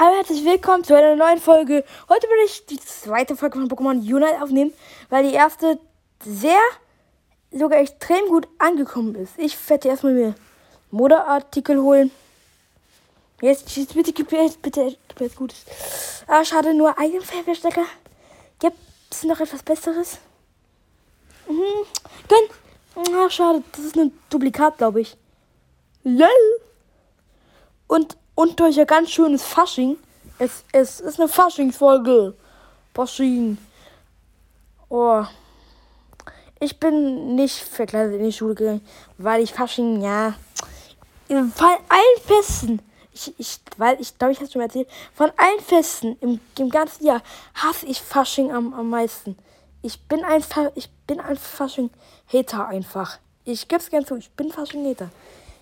Hallo, herzlich willkommen zu einer neuen Folge. Heute will ich die zweite Folge von Pokémon Unite aufnehmen, weil die erste sehr, sogar extrem gut angekommen ist. Ich werde erstmal mir Modeartikel holen. Jetzt, jetzt bitte, gib mir jetzt, bitte, gib mir jetzt Gutes. Ah, schade, nur einen Feuerwehrstecker. Gibt es noch etwas Besseres? Mhm. Gönn. Ach, schade, das ist ein Duplikat, glaube ich. Lol. Und und durch ein ganz schönes Fasching. Es, es ist eine Faschingsfolge. Fasching. Oh. Ich bin nicht verkleidet in die Schule gegangen, weil ich Fasching, ja. Von allen Festen, ich, ich, weil ich glaube, ich habe es schon erzählt, von allen Festen im, im ganzen Jahr hasse ich Fasching am, am meisten. Ich bin ein, ich ein Fasching-Hater einfach. Ich gebe es gerne zu, ich bin Fasching-Hater.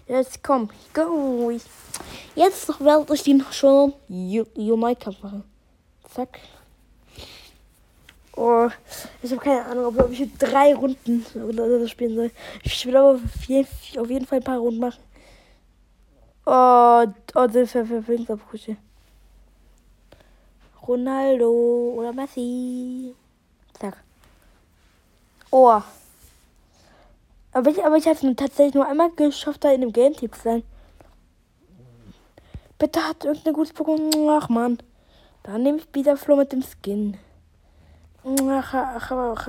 Jetzt komm, go. Jetzt werde ich den schon Unite-Kampf machen. Zack. Oh, ich habe keine Ahnung, ob ich drei Runden spielen soll. Ich will aber auf jeden, Fall ein paar Runden machen. Oh, oh das ist Verfügungsabbrüche. Ronaldo oder Messi. Zack. Oh. Aber ich, aber ich habe es tatsächlich nur einmal geschafft, da in dem Game-Team zu sein. Bitte hat irgendein gutes Pokémon. Ach man. Dann nehme ich wieder Flo mit dem Skin. Ach, ach, ach, ach,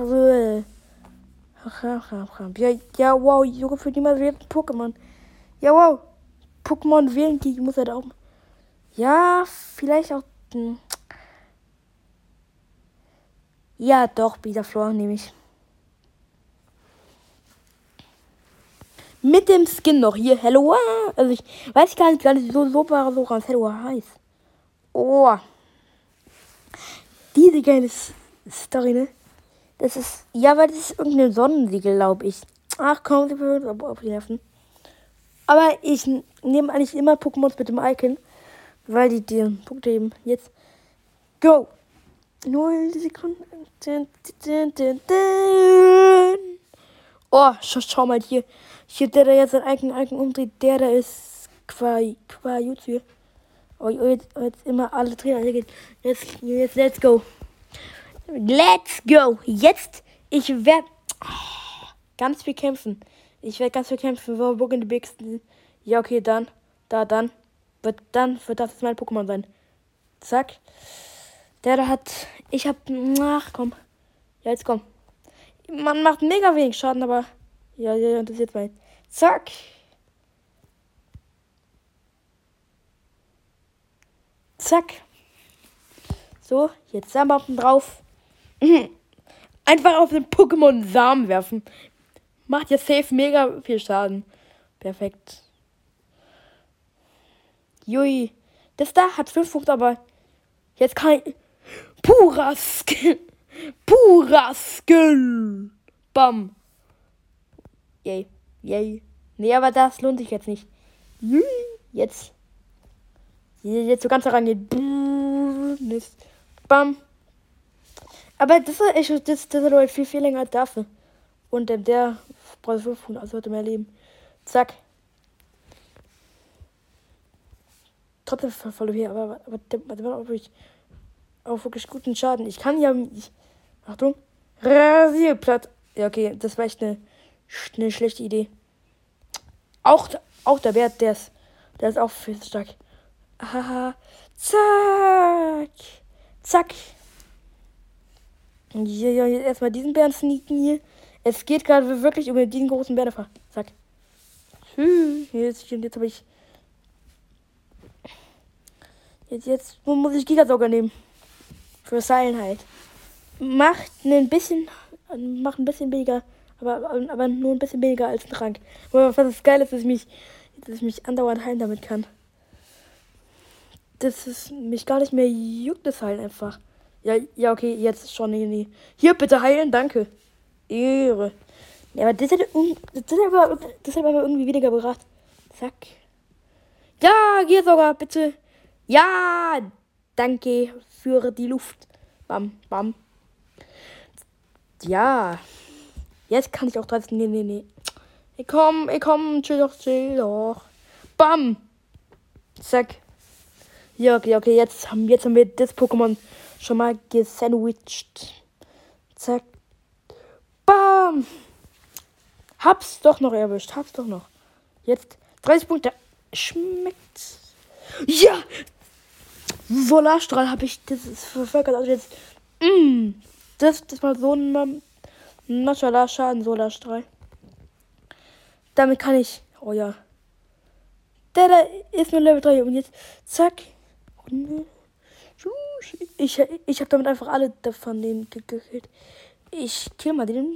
ja, ja, wow, Junge, für niemand wählt ein Pokémon. Ja, wow. Pokémon wählen, die muss er da oben. Ja, vielleicht auch. Ja, doch, wieder Flor nehme ich. Mit dem Skin noch hier. Hello. Also ich weiß gar nicht, nicht so, war so ganz Hello heißt. Oh. Diese geile Story, ne? Das ist. Ja, weil das ist irgendein Sonnensiegel, glaube ich. Ach komm, sie würden aber aufnerven. Aber ich nehme eigentlich immer Pokémons mit dem Icon. Weil die die Punkte eben jetzt. Go! Null Sekunden. Oh, schau, schau mal hier. Hier, der, der jetzt sein eigenen Icon umdreht, der, der ist qua, qua YouTube. Oh, jetzt, jetzt immer alle Trainer. Jetzt, jetzt, let's go. Let's go. Jetzt, ich werde ganz viel kämpfen. Ich werde ganz viel kämpfen. Wo in die Bigsten? Ja, okay, dann. Da, dann. Wird, dann wird das mein Pokémon sein. Zack. Der da hat. Ich hab. Ach, komm. Ja, jetzt komm. Man macht mega wenig Schaden, aber. Ja, ja, interessiert mich. Zack. Zack. So, jetzt Samenbomben drauf. Einfach auf den Pokémon Samen werfen. Macht ja safe mega viel Schaden. Perfekt. Jui. Das da hat 5 Punkte, aber jetzt kann ich. Purer Skill. Bam. Yay. Yay. Nee, aber das lohnt sich jetzt nicht. Jetzt. Jetzt so ganz rangehen. Bam. Aber das ist echt, das, das ist halt viel, viel länger dafür. Und ähm, der braucht 500, also heute mehr Leben. Zack. Trotzdem voll okay, aber, aber der, der macht auch wirklich, auch wirklich guten Schaden. Ich kann ja. Ich, Achtung. Rasierplatt. Ja, okay, das war echt eine, eine schlechte Idee. Auch, auch der Bär, der ist, der ist auch viel stark. Haha. Zack. Zack. Ja, ja, jetzt erstmal diesen Bären sneaken hier. Es geht gerade wirklich um diesen großen Bären. Zack. Jetzt, jetzt habe ich. Jetzt, jetzt muss ich Gigasauger nehmen. Für Seilenheit. Macht ein bisschen. Macht ein bisschen weniger aber, aber nur ein bisschen weniger als ein Trank. Aber was das geil ist, dass ich mich, dass ich mich andauernd heilen damit kann. Das ist mich gar nicht mehr juckt das heilen einfach. Ja, ja, okay, jetzt schon. Nee, nee. Hier, bitte heilen, danke. Ehre. Ja, aber das hätte, das hätte, aber, das hätte aber irgendwie weniger gebracht. Zack. Ja, hier sogar, bitte. Ja, danke für die Luft. Bam, bam. Ja. Jetzt kann ich auch 30. Nee, nee, nee. Ich komm, ich komm, chill doch, chill doch. Bam! Zack. Ja, okay, okay, jetzt haben, jetzt haben wir das Pokémon schon mal gesandwiched. Zack. Bam! Hab's doch noch erwischt, hab's doch noch. Jetzt 30 Punkte. Schmeckt. Ja! Solarstrahl habe ich. Das ist verfolgt. Also jetzt. Mm, das, das war so ein Notchalar Schaden Solarstrahl. Damit kann ich. Oh ja. Der da ist nur Level 3 und jetzt zack. Ich, ich habe damit einfach alle davon den gekillt. Ich kill mal den.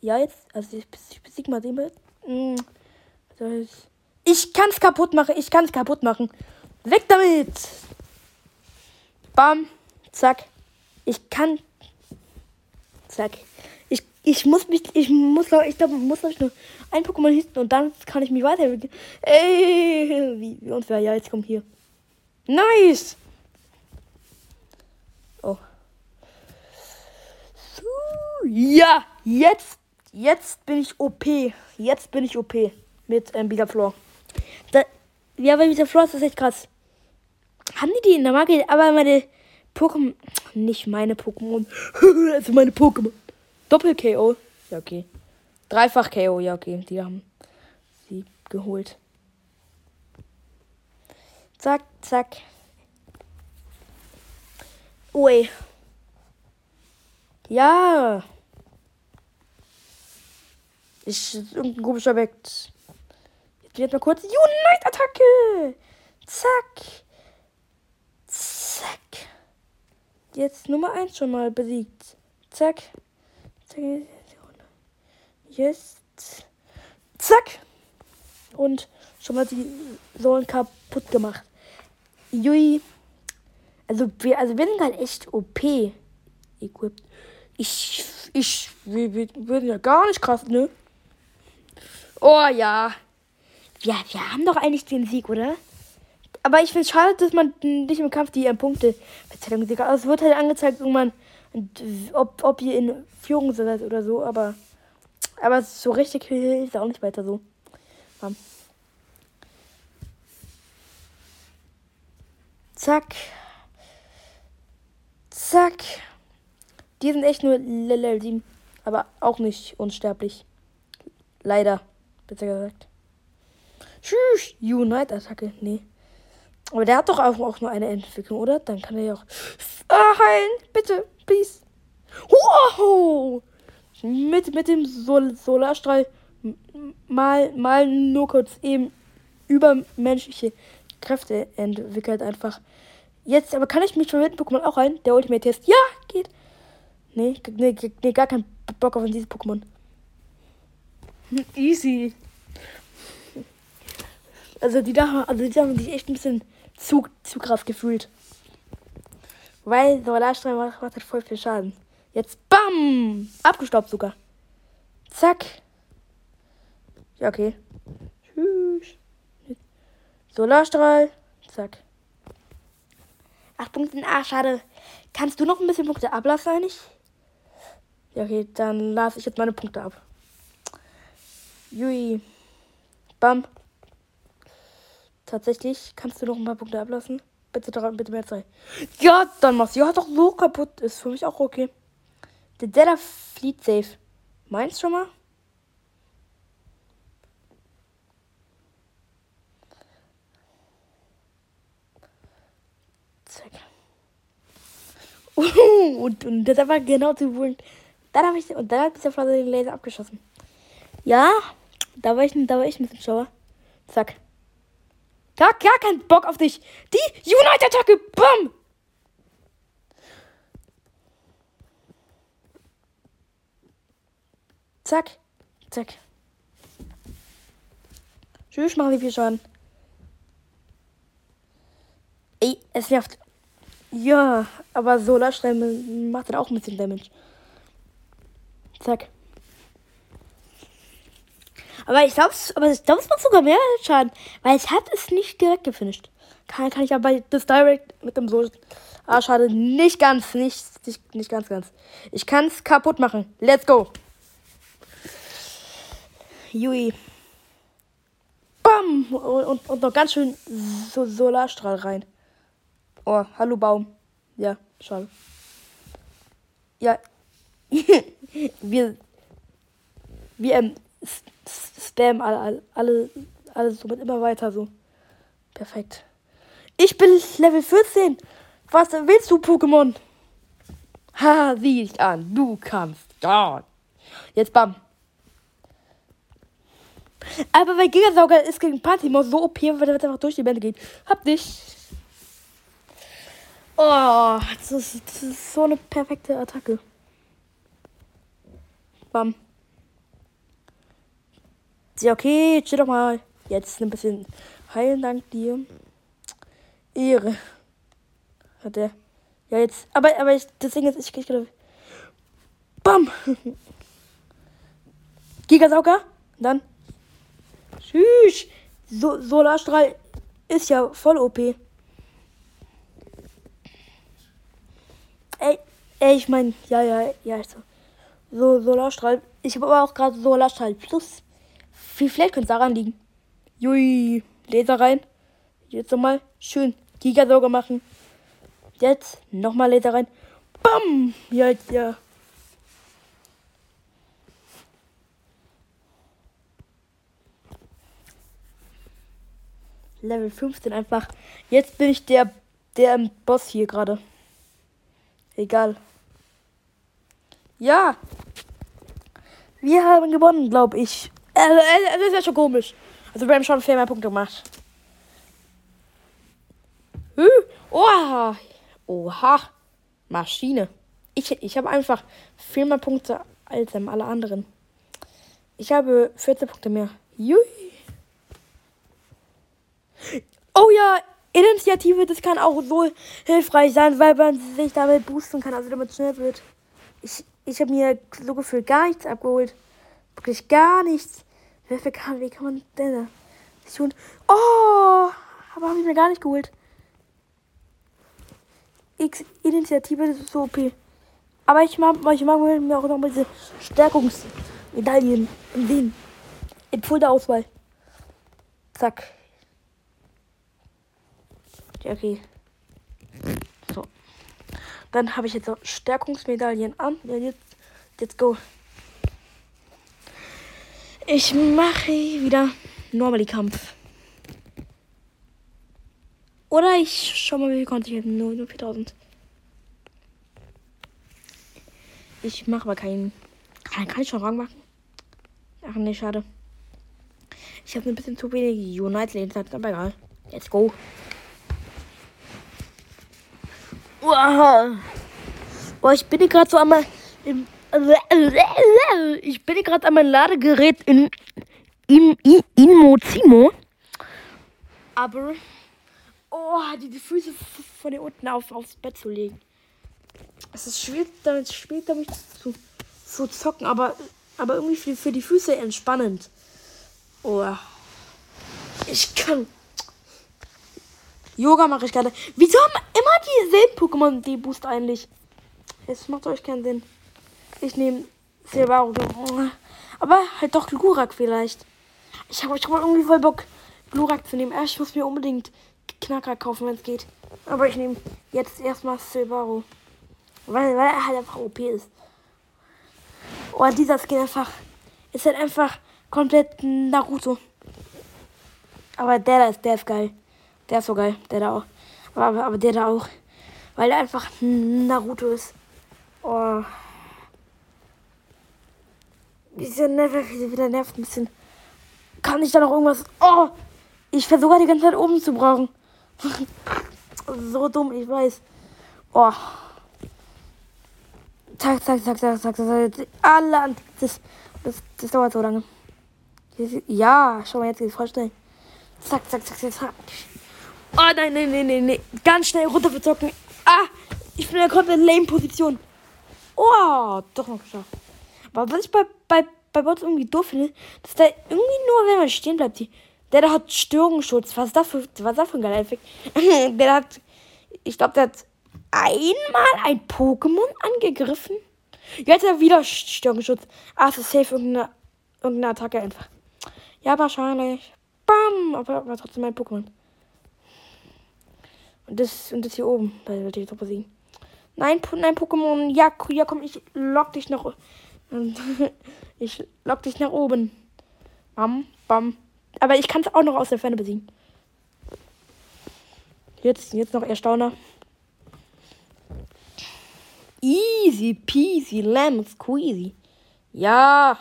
Ja, jetzt. Also ich, ich besieg mal den. Mm, ich kann's kaputt machen. Ich kann's kaputt machen. Weg damit! Bam. Zack. Ich kann. Zack. Ich, ich muss mich. Ich muss ich glaube, muss ich nur ein Pokémon hitten und dann kann ich mich weiterentwickeln. Ey! Wie, wie unfair. Ja, jetzt kommt hier. Nice! Oh. Ja! Jetzt. Jetzt bin ich OP. Jetzt bin ich OP. Mit ähm, Bigaflor. Da, ja, weil Bigaflor ist das echt krass. Haben die die in der Marke? Aber meine Pokémon. Nicht meine Pokémon. also meine Pokémon. Doppel-KO. Ja, okay. Dreifach-KO. Ja, okay. Die haben sie geholt. Zack, zack. Ui. Ja. Ich, irgendein komischer Objekt. Jetzt wird mal kurz. Unite-Attacke. Zack. Zack. Jetzt Nummer 1 schon mal besiegt. Zack. Jetzt. Zack. Und schon mal die Säulen kaputt gemacht. Jui. Also wir, also wir sind halt echt OP equipped. Ich, ich, wir, wir, wir sind ja gar nicht krass, ne? Oh ja. Ja, wir haben doch eigentlich den Sieg, oder? Aber ich finde es schade, dass man nicht im Kampf die Punkte Verteilung sieht. Also es wird halt angezeigt, irgendwann, ob, ob ihr in Führung seid oder so. Aber, aber so richtig hilft auch nicht weiter so. Ja. Zack. Zack. Die sind echt nur Level 7. Aber auch nicht unsterblich. Leider, besser gesagt. Tschüss. Unite-Attacke. Nee. Aber der hat doch auch, auch nur eine Entwicklung, oder? Dann kann er ja auch ah, heilen. Bitte, please. Wow! Mit, mit dem Sol Solarstrahl mal, mal nur kurz eben übermenschliche Kräfte entwickelt einfach. Jetzt, aber kann ich mich schon mit Pokémon auch rein? Der Ultimate Test. Ja, geht. Nee, nee, nee gar kein Bock auf dieses Pokémon. Easy. Also die da, also die haben sich echt ein bisschen zu, zu krass gefühlt. Weil Solarstrahl macht, macht halt voll viel Schaden. Jetzt BAM! Abgestaubt sogar. Zack. Ja, okay. Tschüss. Solarstrahl. Zack. Acht Punkte. Ah, schade. Kannst du noch ein bisschen Punkte ablassen eigentlich? Ja, okay, dann lasse ich jetzt meine Punkte ab. Jui. Bam. Tatsächlich kannst du noch ein paar Punkte ablassen. Bitte dran, bitte mehr Zeit. Ja, dann machst du. Ja, doch so kaputt. Ist für mich auch okay. Der Della flieht safe. Meinst schon mal? Zack. Uh, und, und das war genau zu wohl. Dann habe ich und dann hat dieser Pflanze den Laser abgeschossen. Ja, da war ich, da war ich ein bisschen schlauer. Zack. Gar, gar keinen Bock auf dich. Die Unite-Attacke. Bam. Zack. Zack. Tschüss, machen wir viel Schaden. Ey, es nervt. Ja, aber Solarstrahl macht dann auch ein bisschen Damage. Zack. Aber ich glaube, aber ich glaube, es macht sogar mehr Schaden, weil es hat es nicht direkt gefinisht. Kann, kann ich aber das Direct mit dem so. Ah, schade, nicht ganz, nicht, nicht, nicht ganz, ganz. Ich kann es kaputt machen. Let's go. Jui. Bam! Und, und noch ganz schön so Solarstrahl rein. Oh, hallo Baum. Ja, schade. Ja. wir. Wir ähm, spam alle, alle, alle somit immer weiter so. Perfekt. Ich bin Level 14. Was willst du, Pokémon? Ha, sieh dich an. Du kannst. Ja. Jetzt bam. Aber weil Gigasauger ist gegen Partymaus so OP, weil der einfach durch die Bände geht. Hab dich. Oh, das ist, das ist so eine perfekte Attacke. Bam. Ja, okay, chill doch mal. Jetzt ein bisschen heilen, dank dir. Ehre. Hat der. Ja, jetzt. Aber, aber ich, das Ding ist, ich krieg gerade. Bam! Gigasauger. dann. Tschüss. So, Solarstrahl ist ja voll OP. Ey, ey ich mein, ja, ja, ja, so. So, Solarstrahl. Ich habe aber auch gerade Solarstrahl Plus. Vielleicht könnte es daran liegen. Jui, Laser rein. Jetzt nochmal schön Gigasauger machen. Jetzt nochmal Laser rein. Bam! Ja, ja. Level 15 einfach. Jetzt bin ich der, der Boss hier gerade. Egal. Ja. Wir haben gewonnen, glaube ich. Also, das ist ja schon komisch. Also wir haben schon viel mehr Punkte gemacht. Oha. Oha. Maschine. Ich, ich habe einfach viel mehr Punkte als alle anderen. Ich habe 14 Punkte mehr. Jui. Oh ja, Initiative, das kann auch so hilfreich sein, weil man sich damit boosten kann, also damit schnell wird. Ich, ich habe mir so gefühlt gar nichts abgeholt. Wirklich gar nichts. Wie kann, wie kann man denn das tun? Oh, aber habe ich mir gar nicht geholt. X Initiative, ist so OP. Aber ich mag, ich mag mir auch noch mal diese Stärkungsmedaillen im Sehen. In voller Auswahl. Zack. Ja, okay. So. Dann habe ich jetzt Stärkungsmedaillen an. Ja, jetzt, let's go. Ich mache wieder Normally Kampf. Oder ich schau mal, wie viel konnte ich jetzt? Nur, nur 4000. Ich mache aber keinen. Kann, kann ich schon Rang machen? Ach nee, schade. Ich habe ein bisschen zu wenig Unite-Lebenszeit, aber egal. Let's go. Wow. Boah, ich bin gerade so einmal im. Ich bin gerade an mein Ladegerät in. in. in. in Mozimo. Aber. Oh, die, die Füße von hier unten auf, aufs Bett zu legen. Es ist schwierig, damit später mich zu, zu zocken, aber, aber irgendwie für, für die Füße entspannend. Oh. Ich kann. Yoga mache ich gerade. Wieso haben immer dieselben Pokémon die Boost eigentlich? Es macht euch keinen Sinn. Ich nehme Silvaro. Aber halt doch Glurak vielleicht. Ich habe ich hab irgendwie voll Bock, Glurak zu nehmen. Ich muss mir unbedingt Knacker kaufen, wenn es geht. Aber ich nehme jetzt erstmal Silvaro. Weil, weil er halt einfach OP ist. Oh, dieser Skin einfach. Ist halt einfach komplett Naruto. Aber der da ist, der ist geil. Der ist so geil. Der da auch. Aber, aber der da auch. Weil er einfach Naruto ist. Oh. Diese Nerv wieder nervt ein bisschen. Kann ich da noch irgendwas. Oh! Ich versuche die ganze Zeit oben zu brauchen. so dumm, ich weiß. Oh. Zack, zack, zack, zack, zack, zack. Alle an. Das, das, das dauert so lange. Ja, schau mal jetzt geht voll schnell. Zack, zack, zack, zack, zack. Oh nein, nein, nein, nein, nein. Ganz schnell runter verzocken. Ah, ich bin in der komplett lame Position. Oh, doch noch geschafft. Aber was ich bei, bei, Bots irgendwie doof finde, dass der irgendwie nur, wenn man stehen bleibt, die, der da hat Störungsschutz. Was ist das für, was ist das für ein geiler Effekt? der hat, ich glaube, der hat einmal ein Pokémon angegriffen. Jetzt hat er wieder Störungsschutz. Ah, es ist safe irgendeine, irgendeine Attacke einfach. Ja, wahrscheinlich. Bam! Aber, aber trotzdem mein Pokémon. Und das, und das hier oben. Da wollte ich doch besiegen. Nein, nein, Pokémon. Ja, ja, komm, ich lock dich noch. ich lock dich nach oben. Bam, bam. Aber ich kann es auch noch aus der Ferne besiegen. Jetzt, jetzt noch Erstauner. Easy peasy, lemon squeezy. Ja.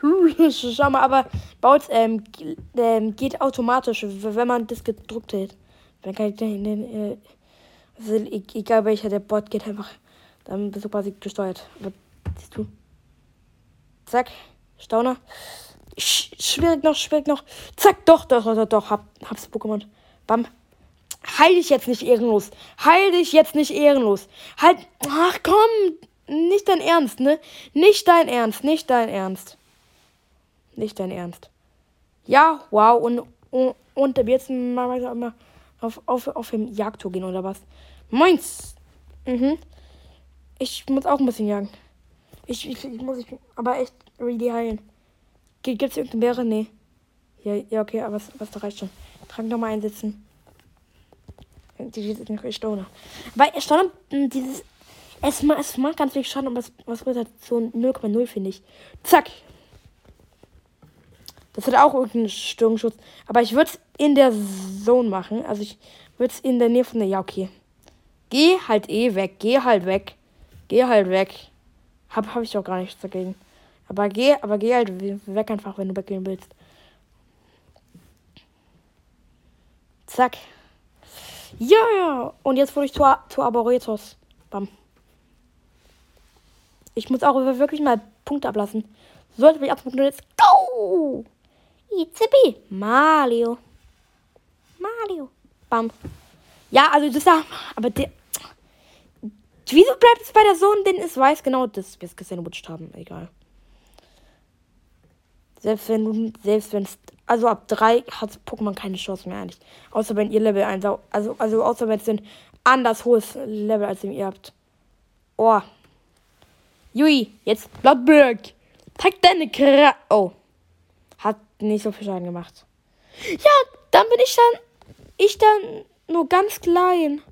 Schau mal, aber baut ähm, ähm, geht automatisch, wenn man das gedruckt hält. Dann kann ich den, den äh, also egal welcher der Bot geht einfach, dann bist du quasi gesteuert. Aber siehst du? Zack, Stauner. Sch schwierig noch, schwierig noch. Zack, doch, doch, doch, doch, hab, hab's Pokémon. Bam. Heil dich jetzt nicht ehrenlos. Heil dich jetzt nicht ehrenlos. Halt, ach komm, nicht dein Ernst, ne? Nicht dein Ernst, nicht dein Ernst. Nicht dein Ernst. Ja, wow, und, und, und jetzt mal, mal auf, auf, auf dem Jagdtour gehen oder was? Meins! Mhm. Ich muss auch ein bisschen jagen. Ich, ich, ich muss ich, aber echt really heilen. Gibt es irgendeine Bäre? Nee. Ja, ja, okay, aber was, was da reicht schon. Trank nochmal einsetzen. Die ist noch Stoner. Weil Stoner, hm, dieses. Es, es macht ganz viel Schaden, aber was wird so 0,0 finde ich. Zack. Das hat auch irgendeinen Sturmschutz. Aber ich würde es in der Zone machen. Also ich würde es in der Nähe von der. Ja, okay. Geh halt eh weg. Geh halt weg. Geh halt weg. Hab, hab ich auch gar nichts dagegen. Aber geh, aber geh halt weg einfach, wenn du weggehen willst. Zack. Ja, ja. Und jetzt wurde ich zu, zu Arboretos. Bam. Ich muss auch wirklich mal Punkte ablassen. Sollte mich abmachen. Jetzt go! Itzibi. Mario. Mario. Bam. Ja, also das da. Aber der. Wieso bleibt es bei der Sohn, denn es weiß genau, dass wir es gesandwiched haben. Egal. Selbst wenn selbst wenn es, also ab 3 hat Pokémon keine Chance mehr eigentlich. Außer wenn ihr Level 1, also, also außer wenn es ein anders hohes Level als ihr habt. Oh. Jui, jetzt Bloodberg. Pack deine Kra Oh. Hat nicht so viel Schaden gemacht. Ja, dann bin ich dann, ich dann nur ganz klein.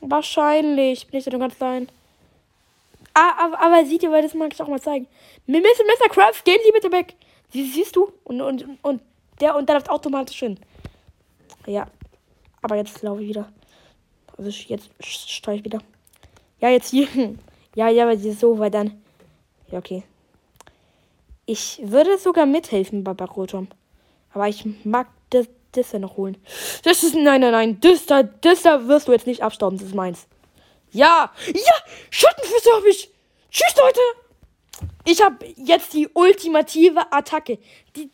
Wahrscheinlich bin ich nur ganz klein. Ah, aber, aber seht ihr, weil das mag ich auch mal zeigen. Mr. Mr. Craft, gehen Sie bitte weg. Sie, siehst du? Und, und, und der und der läuft automatisch hin. Ja. Aber jetzt laufe ich wieder. Also jetzt steige ich wieder. Ja, jetzt hier. Ja, ja, weil sie so, weil dann. Ja, okay. Ich würde sogar mithelfen bei Barotom. Aber ich mag das, ja noch holen. Das ist. Nein, nein, nein. Das da wirst du jetzt nicht abstauben. Das ist meins. Ja! Ja! Schattenfüße habe ich! Tschüss, Leute! Ich habe jetzt die ultimative Attacke. Die,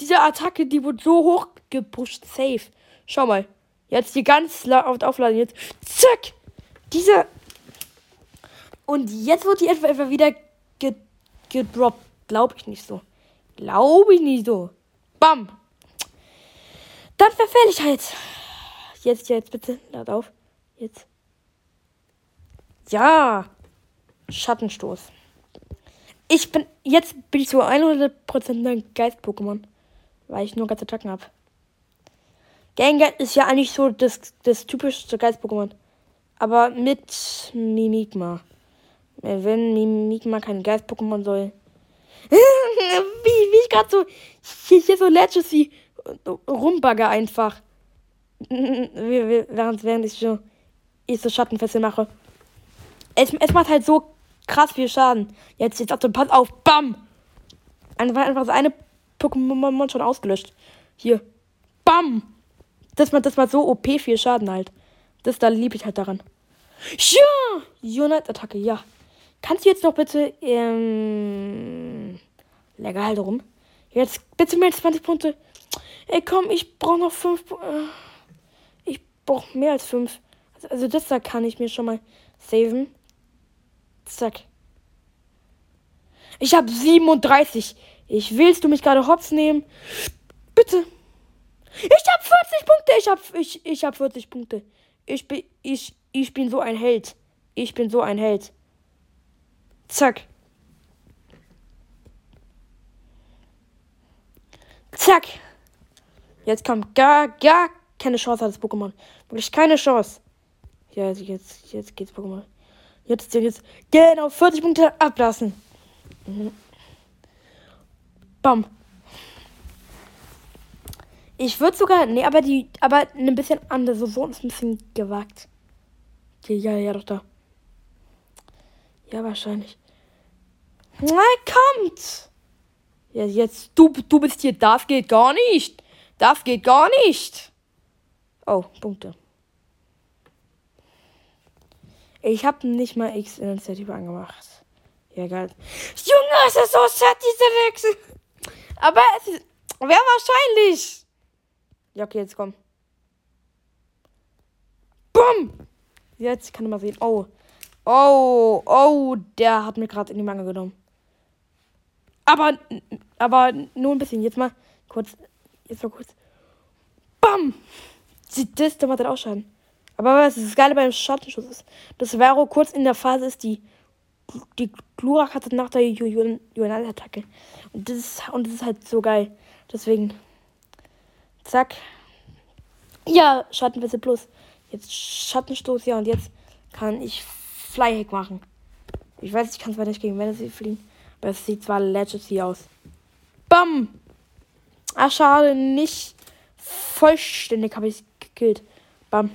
diese Attacke, die wurde so hoch gepusht. Safe. Schau mal. Jetzt hier ganz auf aufladen. Jetzt. Zack. Diese. Und jetzt wird die etwa, etwa wieder gedroppt. Glaube ich nicht so. Glaube ich nicht so. Bam. Dann Verfälligkeit. Jetzt, jetzt bitte. Lad auf. Jetzt. Ja. Schattenstoß. Ich bin. Jetzt bin ich zu 100% ein Geist-Pokémon. Weil ich nur ganze Attacken habe. Gengar ist ja eigentlich so das, das typischste Geist-Pokémon. Aber mit Mimikma. Wenn Mimikma kein Geist-Pokémon soll. wie, wie ich gerade so. Hier, hier so Legacy rumbagger einfach. während, während ich so, ich so Schattenfessel mache. Es, es macht halt so krass viel Schaden. Jetzt, jetzt, also, pass auf, bam! Einfach, einfach das eine Pokémon schon ausgelöscht. Hier. Bam! Das macht, das macht so OP viel Schaden halt. Das da liebe ich halt daran. Ja! Unite-Attacke, ja. Kannst du jetzt noch bitte, ähm, lecker halt rum. Jetzt bitte mehr als 20 Punkte. Ey, komm, ich brauche noch 5. Äh, ich brauche mehr als 5. Also, also, das da kann ich mir schon mal saven. Zack. Ich habe 37. Ich willst du mich gerade hops nehmen? Bitte. Ich habe 40 Punkte. Ich habe ich, ich hab 40 Punkte. Ich bin ich ich bin so ein Held. Ich bin so ein Held. Zack. Zack. Jetzt kommt gar gar keine Chance hat das Pokémon. Habe ich keine Chance. Ja, jetzt, jetzt geht's Pokémon. Jetzt, jetzt, genau, 40 Punkte ablassen. Mhm. Bam. Ich würde sogar, nee, aber die, aber ein bisschen anders, so, so ist ein bisschen gewagt. Ja, ja, ja, doch da. Ja, wahrscheinlich. Na, kommt! Ja, jetzt, du, du bist hier, das geht gar nicht. Das geht gar nicht. Oh, Punkte. Ich habe nicht mal X Initiative angemacht. Ja, geil. Junge, es ist so sad, diese Wechsel. Aber es. Wer wahrscheinlich? Ja, okay, jetzt komm. Bumm! Jetzt kann man sehen. Oh. Oh, oh, der hat mir gerade in die Mangel genommen. Aber, aber nur ein bisschen. Jetzt mal kurz. Jetzt mal kurz. Bam! Sieht das, der macht dann auch Schaden. Aber was das Geile beim Schattenschuss ist, dass Vero kurz in der Phase ist, die die Glurak hatte nach der Juvenal-Attacke. Und das, ist, und das ist halt so geil. Deswegen. Zack. Ja, Schattenwisse plus. Jetzt Schattenstoß, ja, und jetzt kann ich Flyhack machen. Ich weiß, ich kann zwar nicht gegen Fantasy fliegen, aber es sieht zwar Legacy aus. Bam! Ach, schade, nicht vollständig habe ich gekillt. Bam.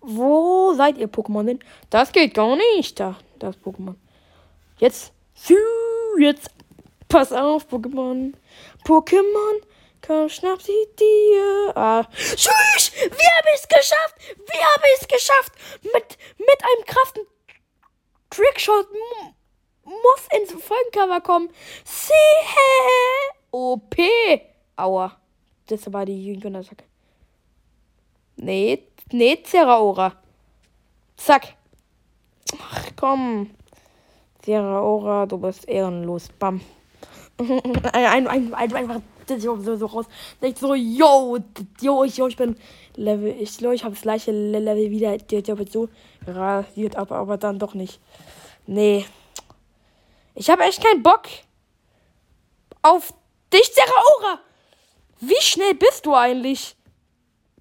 Wo seid ihr Pokémon denn? Das geht gar nicht, da, das Pokémon. Jetzt, jetzt, pass auf, Pokémon. Pokémon, komm, schnapp sie dir. Ah. Tschüss, wir haben es geschafft. Wir haben es geschafft. Mit, mit einem kraften Trickshot muss ins Folgencover kommen. Sieh, OP. Aua. Das war die Jüngerattacke. Nee, nee, Zeraora. Zack. Ach komm. Zeraora, du bist ehrenlos. Bam. ein, ein, ein, einfach so, so raus. Nicht so, yo, yo, ich, yo, ich bin Level, ich glaube, ich habe das gleiche Level wieder, der, der wird so rasiert, aber, aber dann doch nicht. Nee. Ich habe echt keinen Bock auf dich, Zeraora. Wie schnell bist du eigentlich?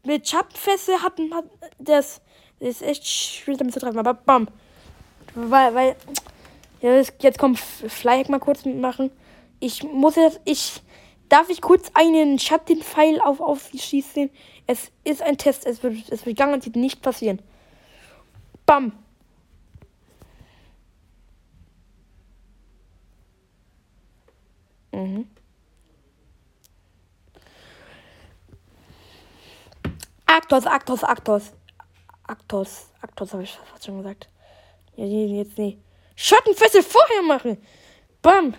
mit Schattenfesse hatten hat das, das ist echt schwierig damit zu treffen, aber bam. Weil, weil, ja, jetzt kommt Flyhack mal kurz mitmachen. Ich muss jetzt, ich, darf ich kurz einen Schattenpfeil auf, auf sie schießen? Es ist ein Test, es wird, es wird garantiert nicht passieren. Bam. Mhm. Aktos, Aktos, Aktos. Aktos, Aktos habe ich fast schon gesagt. Ja, jetzt nee. Schattenfessel vorher machen. Bam.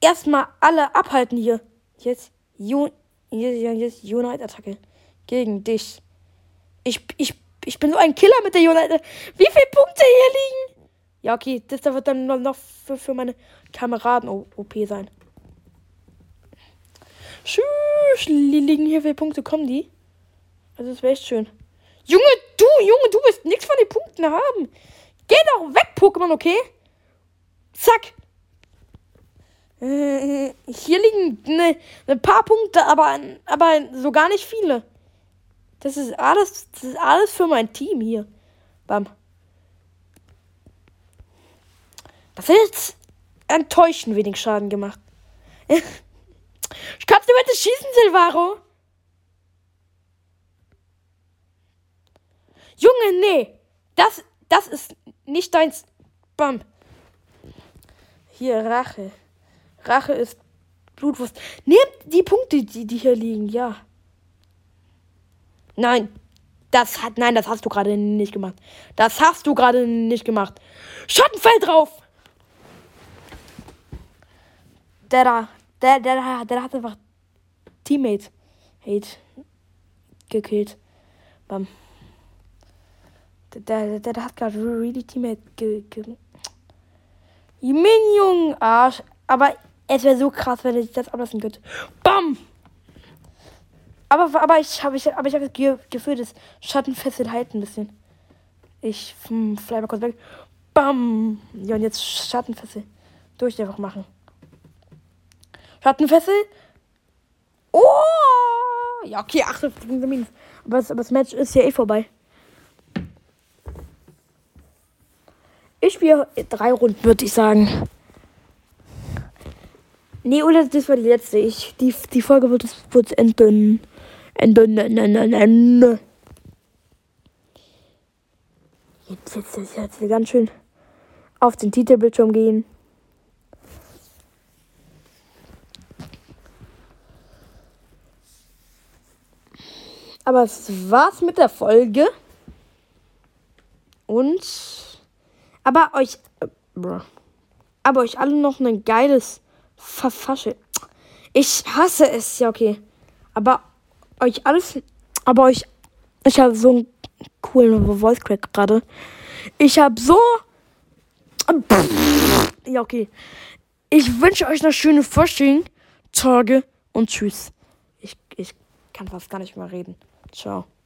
Erstmal alle abhalten hier. Jetzt, Ju jetzt Unite-Attacke. Gegen dich. Ich, ich, ich bin so ein Killer mit der Unite. Wie viele Punkte hier liegen? Ja, okay, das wird dann noch für, für meine Kameraden OP sein. Tschüss, liegen hier viele Punkte, kommen die? Also das wäre echt schön. Junge, du, Junge, du wirst nichts von den Punkten haben. Geh doch weg, Pokémon, okay? Zack. Äh, hier liegen ne, ein paar Punkte, aber, aber so gar nicht viele. Das ist alles, das ist alles für mein Team hier. Bam. Das jetzt enttäuschend wenig Schaden gemacht. Kannst du bitte schießen, Silvaro? Junge, nee. Das, das ist nicht deins. Bam. Hier, Rache. Rache ist Blutwurst. Nehmt die Punkte, die, die hier liegen, ja. Nein. Das hat, nein, das hast du gerade nicht gemacht. Das hast du gerade nicht gemacht. Schattenfell drauf! Der da, der, der, der hat einfach Teammate Hate gekillt. Bam. Der, der, der, hat gerade really Teammate ge, ge Minion Arsch. Aber es wäre so krass, wenn er sich das ablassen könnte. Bam! Aber, aber ich habe ich, aber ich hab das Gefühl, das Schattenfessel halt ein bisschen. Ich hm, fly mal kurz weg. Bam! Ja, und jetzt Schattenfessel. Durch einfach machen. Schattenfessel. Oh! Ja, okay, 58 Minus. Aber das, aber das Match ist ja eh vorbei. Ich spiele drei Runden, würde ich sagen. Nee, oder das war die letzte. Ich, die, die Folge wird es wird enden. Enden, enden, enden. Jetzt, jetzt, jetzt, jetzt ganz schön auf den Titelbildschirm gehen. Aber es war's mit der Folge. Und. Aber euch. Äh, aber euch alle noch ein geiles Verfasche. Ich hasse es, ja, okay. Aber euch alles. Aber euch. Ich habe so einen coolen Voice Crack gerade. Ich habe so. Ja, okay. Ich wünsche euch noch schöne Fasching, Tage und tschüss. Ich, ich kann fast gar nicht mehr reden. Ciao.